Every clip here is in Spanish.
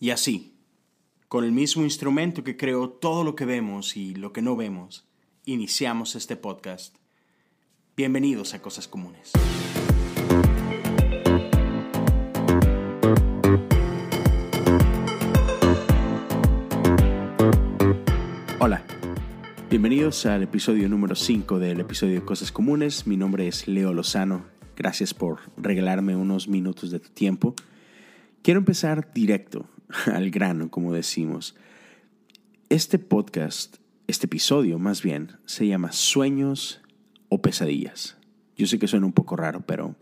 Y así, con el mismo instrumento que creó todo lo que vemos y lo que no vemos, iniciamos este podcast. Bienvenidos a Cosas Comunes. Hola, bienvenidos al episodio número 5 del episodio de Cosas Comunes. Mi nombre es Leo Lozano. Gracias por regalarme unos minutos de tu tiempo. Quiero empezar directo al grano, como decimos. Este podcast, este episodio más bien, se llama Sueños o Pesadillas. Yo sé que suena un poco raro, pero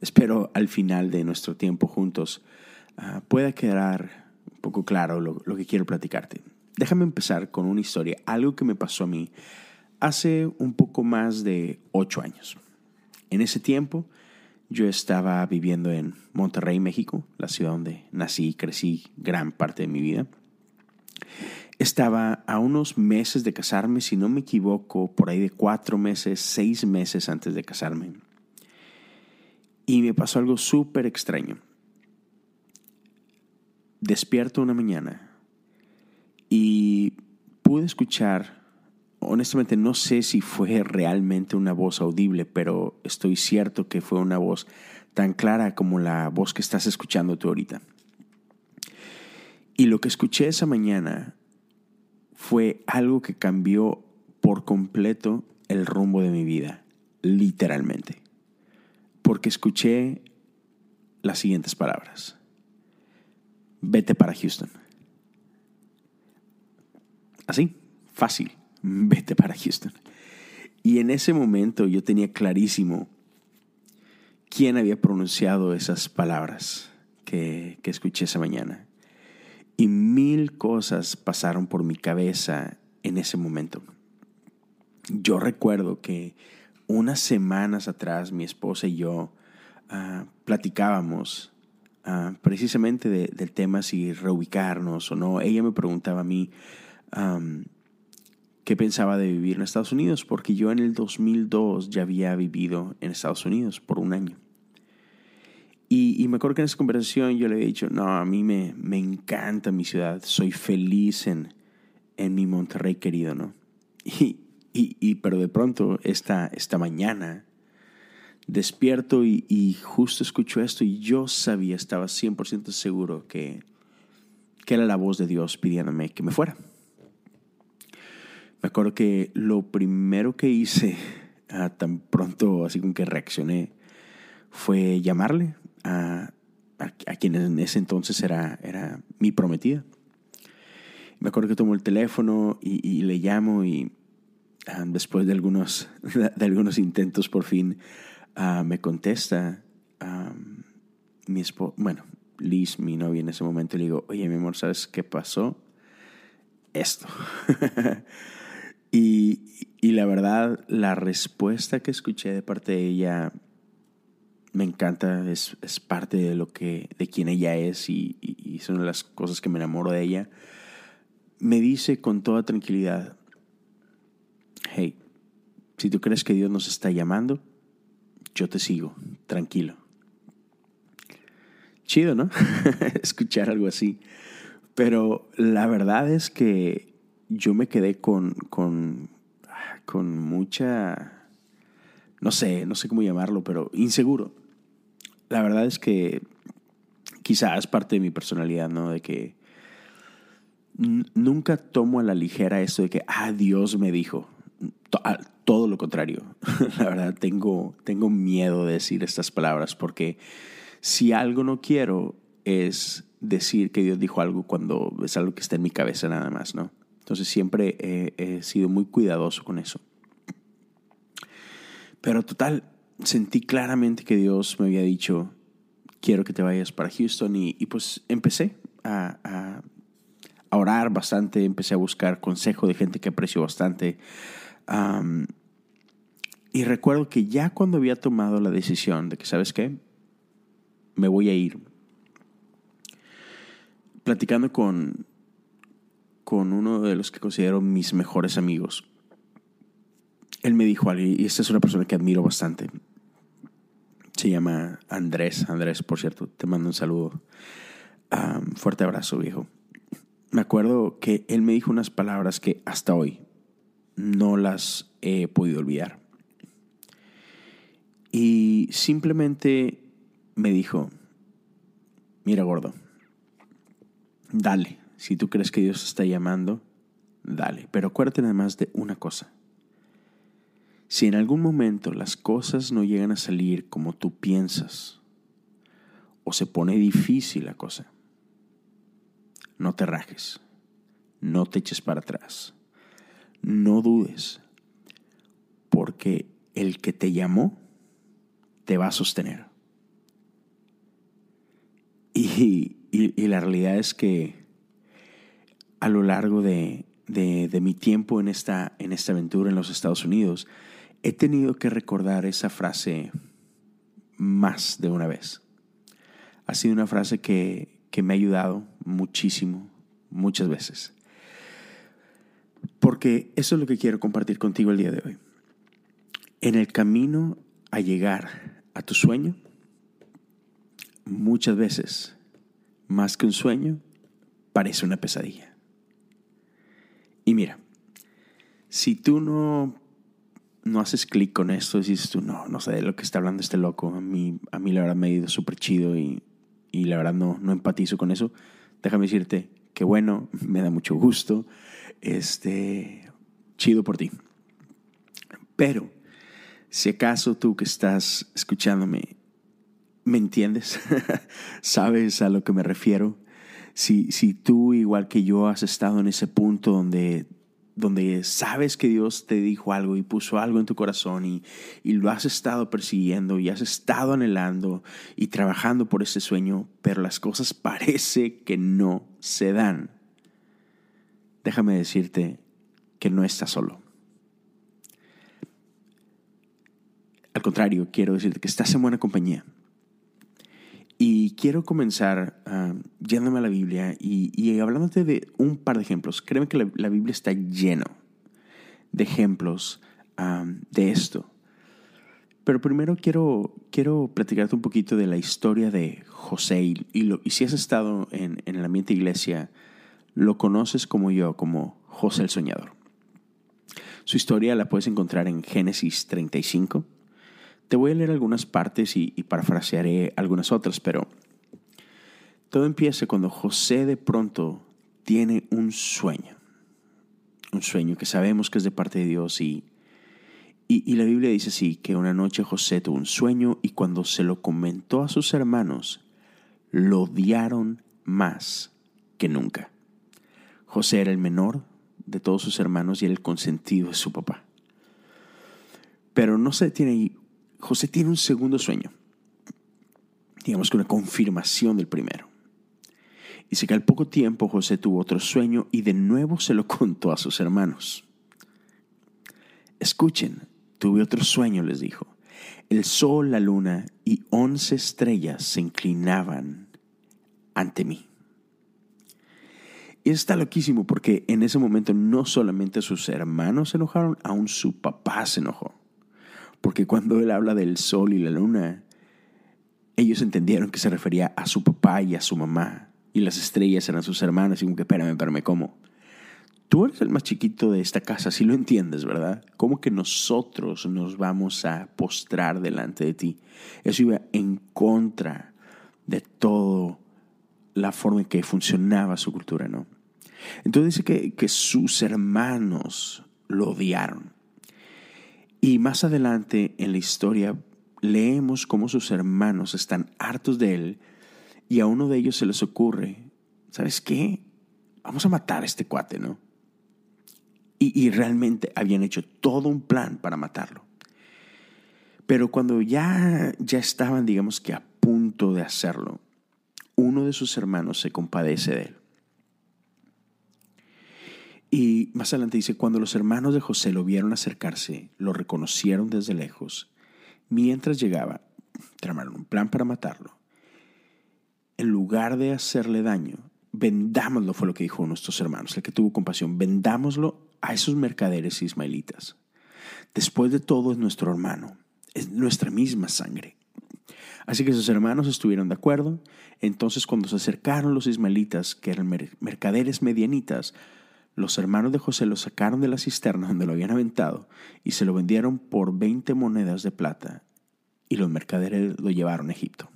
espero al final de nuestro tiempo juntos ah, pueda quedar un poco claro lo, lo que quiero platicarte. Déjame empezar con una historia, algo que me pasó a mí hace un poco más de ocho años. En ese tiempo, yo estaba viviendo en Monterrey, México, la ciudad donde nací y crecí gran parte de mi vida. Estaba a unos meses de casarme, si no me equivoco, por ahí de cuatro meses, seis meses antes de casarme. Y me pasó algo súper extraño. Despierto una mañana y pude escuchar honestamente no sé si fue realmente una voz audible, pero estoy cierto que fue una voz tan clara como la voz que estás escuchando tú ahorita. Y lo que escuché esa mañana fue algo que cambió por completo el rumbo de mi vida, literalmente. Porque escuché las siguientes palabras. Vete para Houston. Así, fácil vete para Houston. Y en ese momento yo tenía clarísimo quién había pronunciado esas palabras que, que escuché esa mañana. Y mil cosas pasaron por mi cabeza en ese momento. Yo recuerdo que unas semanas atrás mi esposa y yo uh, platicábamos uh, precisamente de, del tema si reubicarnos o no. Ella me preguntaba a mí, qué pensaba de vivir en Estados Unidos, porque yo en el 2002 ya había vivido en Estados Unidos por un año. Y, me acuerdo que en esa conversación yo le había dicho, no, a mí me, me encanta mi ciudad, soy feliz en, en mi Monterrey querido, ¿no? Y, y, pero de pronto, esta, esta mañana, despierto y, y, justo escucho esto y yo sabía, estaba 100% seguro que, que era la voz de Dios pidiéndome que me fuera. Me acuerdo que lo primero que hice, ah, tan pronto así como que reaccioné, fue llamarle a, a, quien en ese entonces era, era mi prometida. Me acuerdo que tomo el teléfono y, le llamo y ah, después de algunos, de algunos intentos por fin ah, me contesta mi esposa, bueno, Liz, mi novia en ese momento, le digo, oye mi amor, ¿sabes qué pasó? Esto. Y, la verdad, la respuesta que escuché de parte de ella me encanta, es, es parte de lo que, de quien ella es y, y, son las cosas que me enamoro de ella. Me dice con toda tranquilidad, hey, si tú crees que Dios nos está llamando, yo te sigo, tranquilo. Chido, ¿no? Escuchar algo así. Pero la verdad es que yo me quedé con, con, con mucha, no sé, no sé cómo llamarlo, pero inseguro. La verdad es que quizás parte de mi personalidad, ¿no? De que nunca tomo a la ligera esto de que, ah, Dios me dijo. Ah, todo lo contrario. la verdad, tengo, tengo miedo de decir estas palabras porque si algo no quiero es decir que Dios dijo algo cuando es algo que está en mi cabeza nada más, ¿no? Entonces siempre he, sido muy cuidadoso con eso. Pero total, sentí claramente que Dios me había dicho, quiero que te vayas para Houston y, pues empecé a, orar bastante, empecé a buscar consejo de gente que aprecio bastante. y recuerdo que ya cuando había tomado la decisión de que, ¿sabes qué? Me voy a ir. Platicando con, con uno de los que considero mis mejores amigos. Él me dijo y esta es una persona que admiro bastante. Se llama Andrés. Andrés, por cierto, te mando un saludo. fuerte abrazo, viejo. Me acuerdo que él me dijo unas palabras que hasta hoy no las he podido olvidar. Y simplemente me dijo, mira gordo, dale, si tú crees que Dios te está llamando, dale, pero acuérdate nada más de una cosa. Si en algún momento las cosas no llegan a salir como tú piensas, o se pone difícil la cosa, no te rajes, no te eches para atrás, no dudes, porque el que te llamó te va a sostener. Y, la realidad es que a lo largo de, mi tiempo en esta, en esta aventura en los Estados Unidos, he tenido que recordar esa frase más de una vez. Ha sido una frase que, que me ha ayudado muchísimo, muchas veces. Porque eso es lo que quiero compartir contigo el día de hoy. En el camino a llegar a tu sueño, muchas veces, más que un sueño, parece una pesadilla. Y mira, si tú no, no haces clic con esto, dices tú, no, no sé de lo que está hablando este loco, a mí, a mí la verdad me ha ido súper chido y, y, la verdad no, no empatizo con eso, déjame decirte que bueno, me da mucho gusto, este, chido por ti. Pero, si acaso tú que estás escuchándome ¿Me entiendes? ¿Sabes a lo que me refiero? Si, si tú, igual que yo, has estado en ese punto donde, donde sabes que Dios te dijo algo y puso algo en tu corazón y, y lo has estado persiguiendo y has estado anhelando y trabajando por ese sueño, pero las cosas parece que no se dan. Déjame decirte que no estás solo. Al contrario, quiero decirte que estás en buena compañía. Y quiero comenzar uh, yéndome a la Biblia y, hablándote de un par de ejemplos. Créeme que la, Biblia está lleno de ejemplos de esto. Pero primero quiero, quiero platicarte un poquito de la historia de José. Y, y si has estado en, en el ambiente iglesia, lo conoces como yo, como José el Soñador. Su historia la puedes encontrar en Génesis 35 te voy a leer algunas partes y, parafrasearé algunas otras, pero todo empieza cuando José de pronto tiene un sueño. Un sueño que sabemos que es de parte de Dios y, y, la Biblia dice así, que una noche José tuvo un sueño y cuando se lo comentó a sus hermanos, lo odiaron más que nunca. José era el menor de todos sus hermanos y era el consentido de su papá. Pero no se detiene ahí. José tiene un segundo sueño, digamos que una confirmación del primero. Dice que al poco tiempo José tuvo otro sueño y de nuevo se lo contó a sus hermanos. Escuchen, tuve otro sueño, les dijo. El sol, la luna y once estrellas se inclinaban ante mí. Y está loquísimo porque en ese momento no solamente sus hermanos se enojaron, aún su papá se enojó. Porque cuando él habla del sol y la luna, ellos entendieron que se refería a su papá y a su mamá. Y las estrellas eran sus hermanos. Y como que, espérame, espérame, ¿cómo? Tú eres el más chiquito de esta casa, si lo entiendes, ¿verdad? ¿Cómo que nosotros nos vamos a postrar delante de ti? Eso iba en contra de toda la forma en que funcionaba su cultura, ¿no? Entonces dice que, que sus hermanos lo odiaron. Y más adelante en la historia leemos cómo sus hermanos están hartos de él y a uno de ellos se les ocurre, ¿sabes qué? Vamos a matar a este cuate, ¿no? Y, y realmente habían hecho todo un plan para matarlo. Pero cuando ya, ya estaban, digamos que a punto de hacerlo, uno de sus hermanos se compadece de él y más adelante dice, cuando los hermanos de José lo vieron acercarse, lo reconocieron desde lejos. Mientras llegaba, tramaron un plan para matarlo. En lugar de hacerle daño, vendámoslo, fue lo que dijo nuestros hermanos, el que tuvo compasión, vendámoslo a esos mercaderes ismaelitas. Después de todo es nuestro hermano, es nuestra misma sangre. Así que sus hermanos estuvieron de acuerdo. Entonces cuando se acercaron los ismaelitas, que eran mercaderes medianitas, los hermanos de José lo sacaron de la cisterna donde lo habían aventado y se lo vendieron por 20 monedas de plata y los mercaderes lo llevaron a Egipto.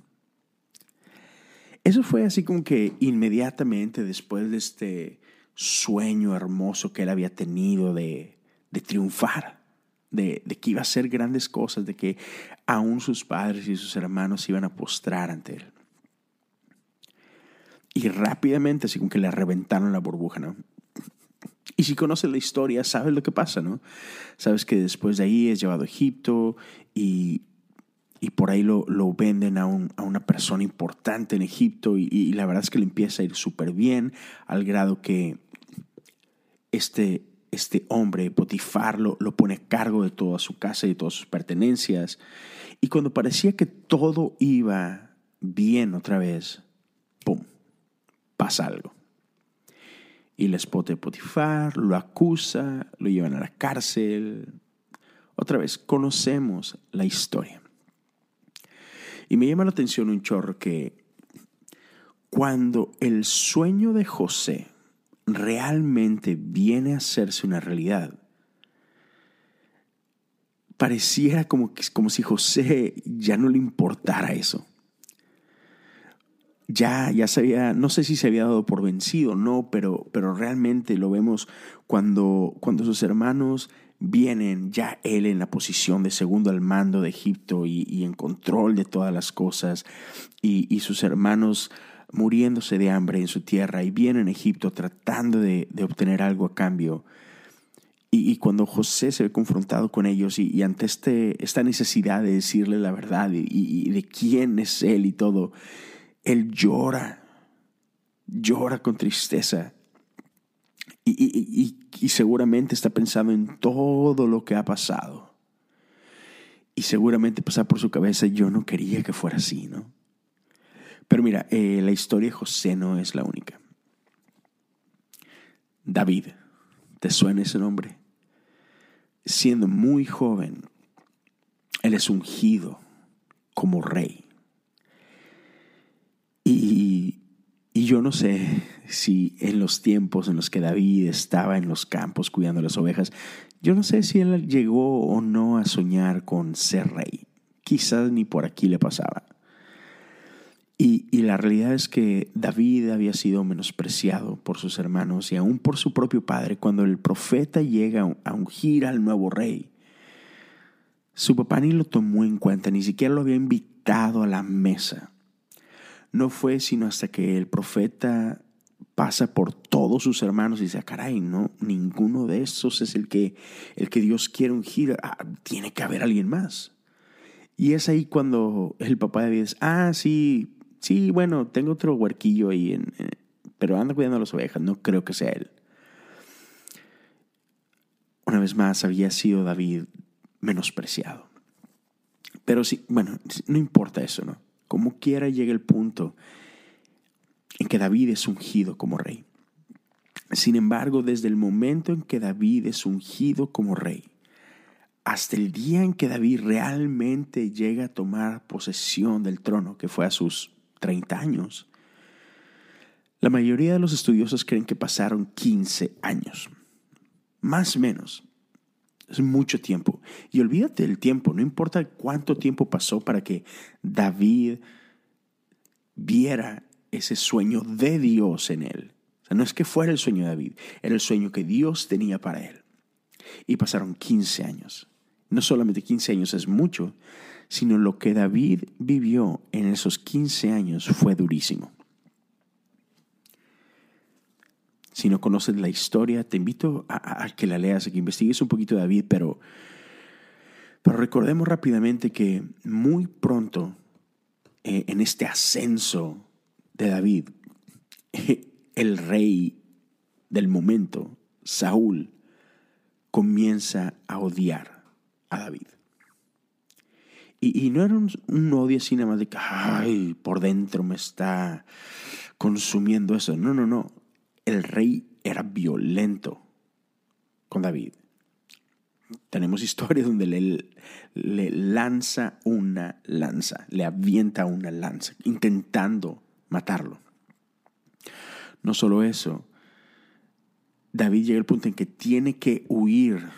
Eso fue así como que inmediatamente después de este sueño hermoso que él había tenido de, de triunfar, de, de, que iba a hacer grandes cosas, de que aún sus padres y sus hermanos iban a postrar ante él. Y rápidamente, así como que le reventaron la burbuja, ¿no? Y si conoces la historia, sabes lo que pasa, ¿no? Sabes que después de ahí es llevado a Egipto y, y por ahí lo, lo venden a, un, a, una persona importante en Egipto y, la verdad es que le empieza a ir súper bien al grado que este, este hombre, Potifar, lo, lo pone a cargo de toda su casa y de todas sus pertenencias. Y cuando parecía que todo iba bien otra vez, ¡pum!, pasa algo. Y el espote de Potifar lo acusa, lo llevan a la cárcel. Otra vez, conocemos la historia. Y me llama la atención un chorro que cuando el sueño de José realmente viene a hacerse una realidad, pareciera como, como si José ya no le importara eso. Ya, ya se había, no sé si se había dado por vencido no, pero, pero realmente lo vemos cuando, cuando sus hermanos vienen ya él en la posición de segundo al mando de Egipto y, en control de todas las cosas y, sus hermanos muriéndose de hambre en su tierra y vienen en Egipto tratando de, obtener algo a cambio. Y, cuando José se ve confrontado con ellos y, ante este, esta necesidad de decirle la verdad y, de quién es él y todo, él llora, llora con tristeza y, seguramente está pensando en todo lo que ha pasado. Y seguramente pasa por su cabeza, yo no quería que fuera así, ¿no? Pero mira, eh, la historia de José no es la única. David, ¿te suena ese nombre? Siendo muy joven, él es ungido como rey. Y, yo no sé si en los tiempos en los que David estaba en los campos cuidando las ovejas, yo no sé si él llegó o no a soñar con ser rey. Quizás ni por aquí le pasaba. Y, y, la realidad es que David había sido menospreciado por sus hermanos y aún por su propio padre cuando el profeta llega a ungir al nuevo rey. Su papá ni lo tomó en cuenta, ni siquiera lo había invitado a la mesa. No fue sino hasta que el profeta pasa por todos sus hermanos y dice, ah, caray, no, ninguno de esos es el que, el que Dios quiere ungir, ah, tiene que haber alguien más. Y es ahí cuando el papá de David dice, ah, sí, sí, bueno, tengo otro huerquillo ahí, pero anda cuidando a las ovejas, no creo que sea él. Una vez más, había sido David menospreciado. Pero sí, bueno, no importa eso, ¿no? Como quiera llega el punto en que David es ungido como rey. Sin embargo, desde el momento en que David es ungido como rey, hasta el día en que David realmente llega a tomar posesión del trono, que fue a sus 30 años, la mayoría de los estudiosos creen que pasaron 15 años, más o menos. Es mucho tiempo. Y olvídate del tiempo, no importa cuánto tiempo pasó para que David viera ese sueño de Dios en él. O sea, no es que fuera el sueño de David, era el sueño que Dios tenía para él. Y pasaron 15 años. No solamente 15 años es mucho, sino lo que David vivió en esos 15 años fue durísimo. Si no conoces la historia, te invito a, que la leas, a que investigues un poquito David, pero, pero recordemos rápidamente que muy pronto, eh, en este ascenso de David, el rey del momento, Saúl, comienza a odiar a David. Y, no era un, odio así nada más de que, ay, por dentro me está consumiendo eso. No, no, no. El rey era violento con David. tenemos historias donde le, le lanza una lanza, le avienta una lanza, intentando matarlo. No solo eso, David llega al punto en que tiene que huir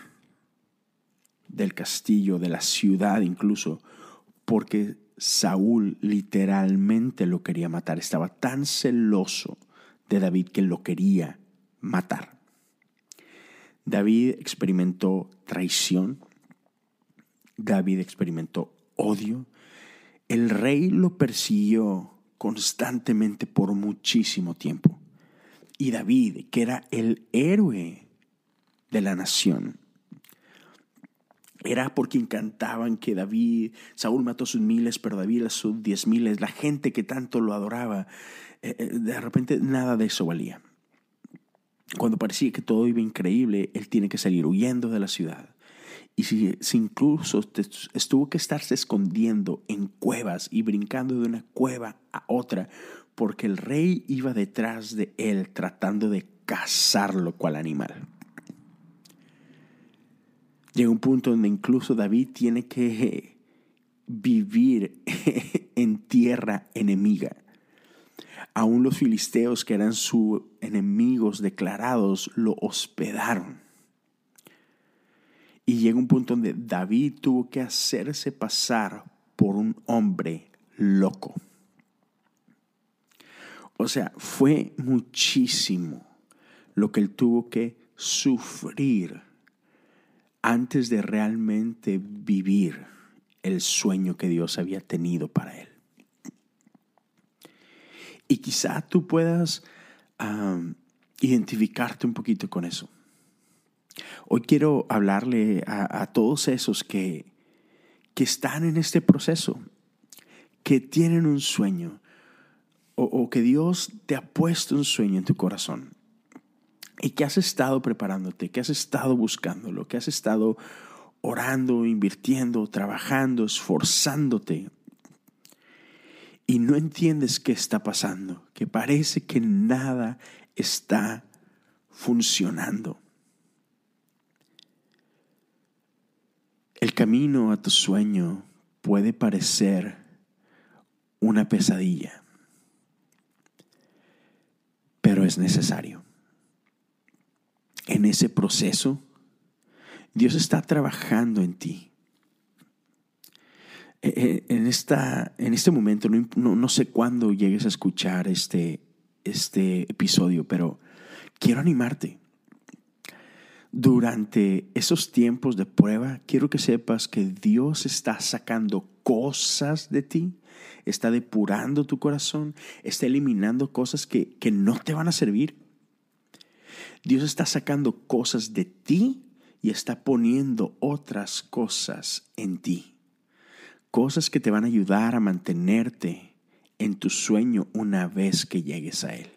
del castillo, de la ciudad incluso, porque Saúl literalmente lo quería matar. Estaba tan celoso de David que lo quería matar. David experimentó traición, David experimentó odio, el rey lo persiguió constantemente por muchísimo tiempo. Y David, que era el héroe de la nación, era por quien cantaban que David, Saúl mató sus miles, pero David a sus diez miles, la gente que tanto lo adoraba, eh, eh, de repente nada de eso valía. Cuando parecía que todo iba increíble, él tiene que salir huyendo de la ciudad. Y si, incluso estuvo que estarse escondiendo en cuevas y brincando de una cueva a otra, porque el rey iba detrás de él tratando de cazarlo cual animal. Llega un punto donde incluso David tiene que vivir en tierra enemiga. Aún los filisteos que eran sus enemigos declarados lo hospedaron. Y llega un punto donde David tuvo que hacerse pasar por un hombre loco. O sea, fue muchísimo lo que él tuvo que sufrir antes de realmente vivir el sueño que Dios había tenido para él. Y quizá tú puedas identificarte un poquito con eso. Hoy quiero hablarle a, todos esos que, que, están en este proceso, que tienen un sueño o, o que Dios te ha puesto un sueño en tu corazón y que has estado preparándote, que has estado buscándolo, que has estado orando, invirtiendo, trabajando, esforzándote y no entiendes qué está pasando, que parece que nada está funcionando. El camino a tu sueño puede parecer una pesadilla, pero es necesario en ese proceso, Dios está trabajando en ti. E, e, en, esta, en este momento, no, no, sé cuándo llegues a escuchar este, este episodio, pero quiero animarte. Durante esos tiempos de prueba, quiero que sepas que Dios está sacando cosas de ti, está depurando tu corazón, está eliminando cosas que, que no te van a servir Dios está sacando cosas de ti y está poniendo otras cosas en ti. Cosas que te van a ayudar a mantenerte en tu sueño una vez que llegues a Él.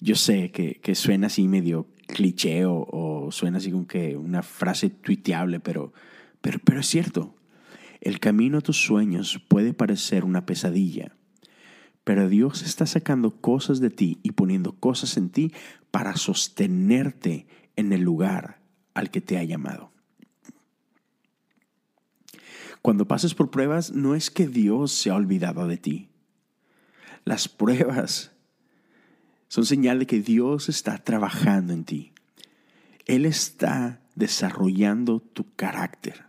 Yo sé que, suena así medio cliché o, suena así como que una frase tuiteable, pero, pero, pero es cierto. El camino a tus sueños puede parecer una pesadilla, pero Dios está sacando cosas de ti y poniendo cosas en ti para sostenerte en el lugar al que te ha llamado. Cuando pases por pruebas, no es que Dios se ha olvidado de ti. Las pruebas son señal de que Dios está trabajando en ti. Él está desarrollando tu carácter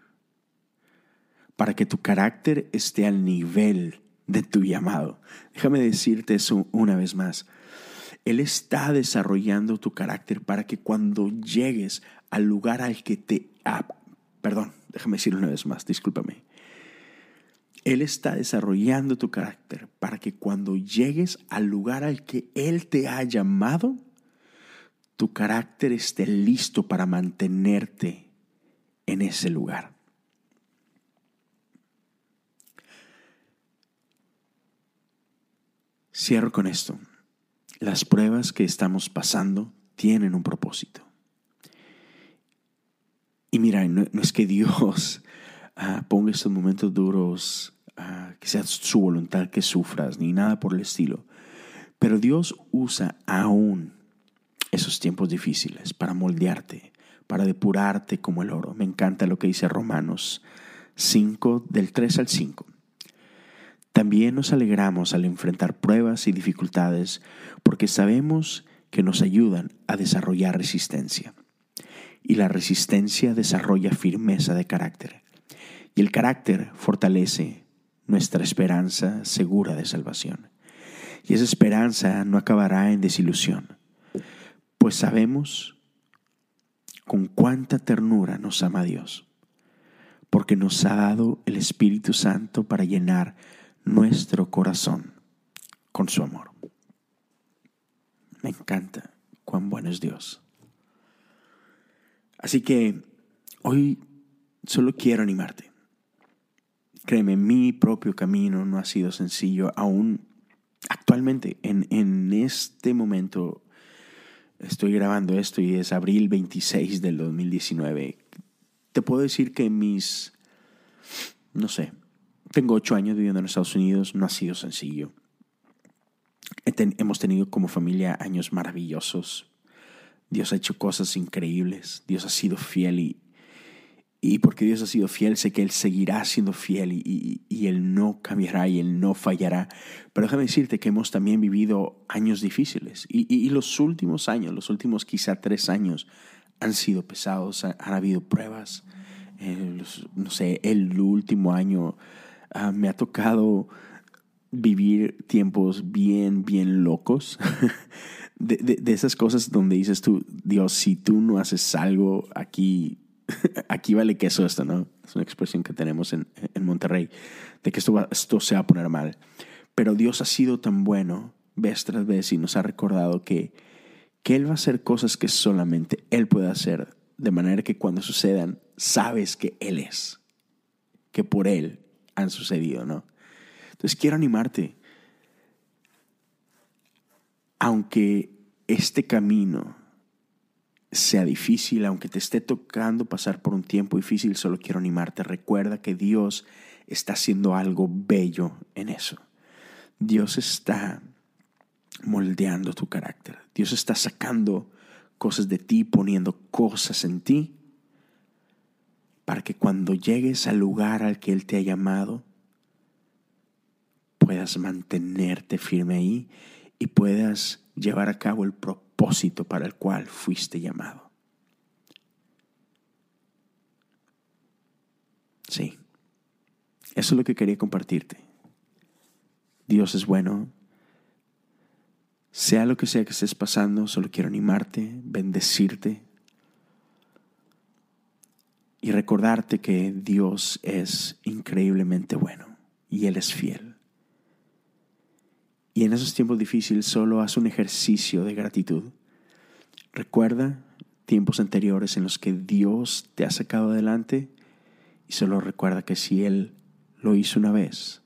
para que tu carácter esté al nivel de tu llamado. Déjame decirte eso una vez más. Él está desarrollando tu carácter para que cuando llegues al lugar al que te... Ah, perdón, déjame decirlo una vez más, discúlpame. Él está desarrollando tu carácter para que cuando llegues al lugar al que Él te ha llamado, tu carácter esté listo para mantenerte en ese lugar. Cierro con esto. Las pruebas que estamos pasando tienen un propósito. Y mira, no, es que Dios ah, ponga estos momentos duros, ah, que sea su voluntad que sufras, ni nada por el estilo. Pero Dios usa aún esos tiempos difíciles para moldearte, para depurarte como el oro. Me encanta lo que dice Romanos 5, del 3 al 5. También nos alegramos al enfrentar pruebas y dificultades porque sabemos que nos ayudan a desarrollar resistencia. Y la resistencia desarrolla firmeza de carácter. Y el carácter fortalece nuestra esperanza segura de salvación. Y esa esperanza no acabará en desilusión, pues sabemos con cuánta ternura nos ama Dios, porque nos ha dado el Espíritu Santo para llenar nuestro corazón con su amor. Me encanta cuán bueno es Dios. Así que hoy solo quiero animarte. Créeme, mi propio camino no ha sido sencillo. Aún actualmente, en, en este momento, estoy grabando esto y es abril 26 del 2019. Te puedo decir que mis, no sé, tengo ocho años viviendo en Estados Unidos, no ha sido sencillo. hemos tenido como familia años maravillosos. Dios ha hecho cosas increíbles. Dios ha sido fiel y, y porque Dios ha sido fiel, sé que Él seguirá siendo fiel y, y, Él no cambiará y Él no fallará. Pero déjame decirte que hemos también vivido años difíciles y, y los últimos años, los últimos quizá tres años, han sido pesados, han, habido pruebas. Eh, no sé, el último año uh, me ha tocado vivir tiempos bien, bien locos. de, de, esas cosas donde dices tú, Dios, si tú no haces algo aquí aquí vale queso esto, ¿no? Es una expresión que tenemos en, en Monterrey, de que esto, esto se va a poner mal. Pero Dios ha sido tan bueno vez tras vez y nos ha recordado que, que Él va a hacer cosas que solamente Él puede hacer, de manera que cuando sucedan, sabes que Él es, que por Él han sucedido, ¿no? Entonces quiero animarte, aunque este camino sea difícil, aunque te esté tocando pasar por un tiempo difícil, solo quiero animarte. Recuerda que Dios está haciendo algo bello en eso. Dios está moldeando tu carácter. Dios está sacando cosas de ti, poniendo cosas en ti, para que cuando llegues al lugar al que Él te ha llamado, puedas mantenerte firme ahí y puedas llevar a cabo el propósito para el cual fuiste llamado. Sí, eso es lo que quería compartirte. Dios es bueno. Sea lo que sea que estés pasando, solo quiero animarte, bendecirte y recordarte que Dios es increíblemente bueno y Él es fiel. Y en esos tiempos difíciles solo haz un ejercicio de gratitud. Recuerda tiempos anteriores en los que Dios te ha sacado adelante y solo recuerda que si Él lo hizo una vez,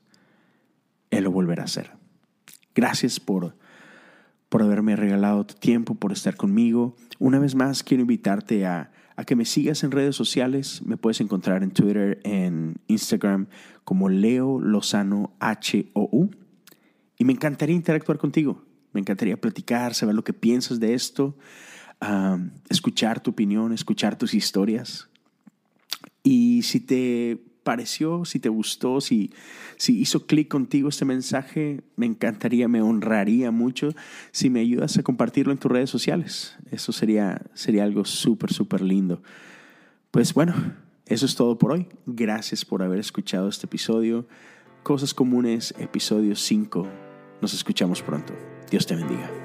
Él lo volverá a hacer. Gracias por, por haberme regalado tu tiempo, por estar conmigo. Una vez más quiero invitarte a, a que me sigas en redes sociales. Me puedes encontrar en Twitter, en Instagram como Leo Lozano H-O-U. Y me encantaría interactuar contigo, me encantaría platicar, saber lo que piensas de esto, escuchar tu opinión, escuchar tus historias. Y si te pareció, si te gustó, si, si hizo clic contigo este mensaje, me encantaría, me honraría mucho si me ayudas a compartirlo en tus redes sociales. Eso sería, sería algo súper, súper lindo. Pues bueno, eso es todo por hoy. Gracias por haber escuchado este episodio. Cosas Comunes, episodio 5. Nos escuchamos pronto. Dios te bendiga.